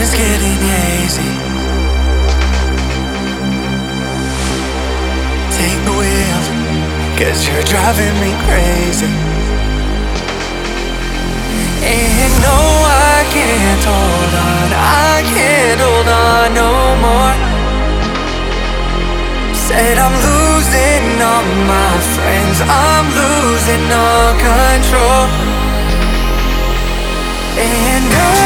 just getting hazy. Take the wheel, cause you're driving me crazy. And no, I can't hold on, I can't hold on no more. Said I'm losing all my friends, I'm losing all control. And I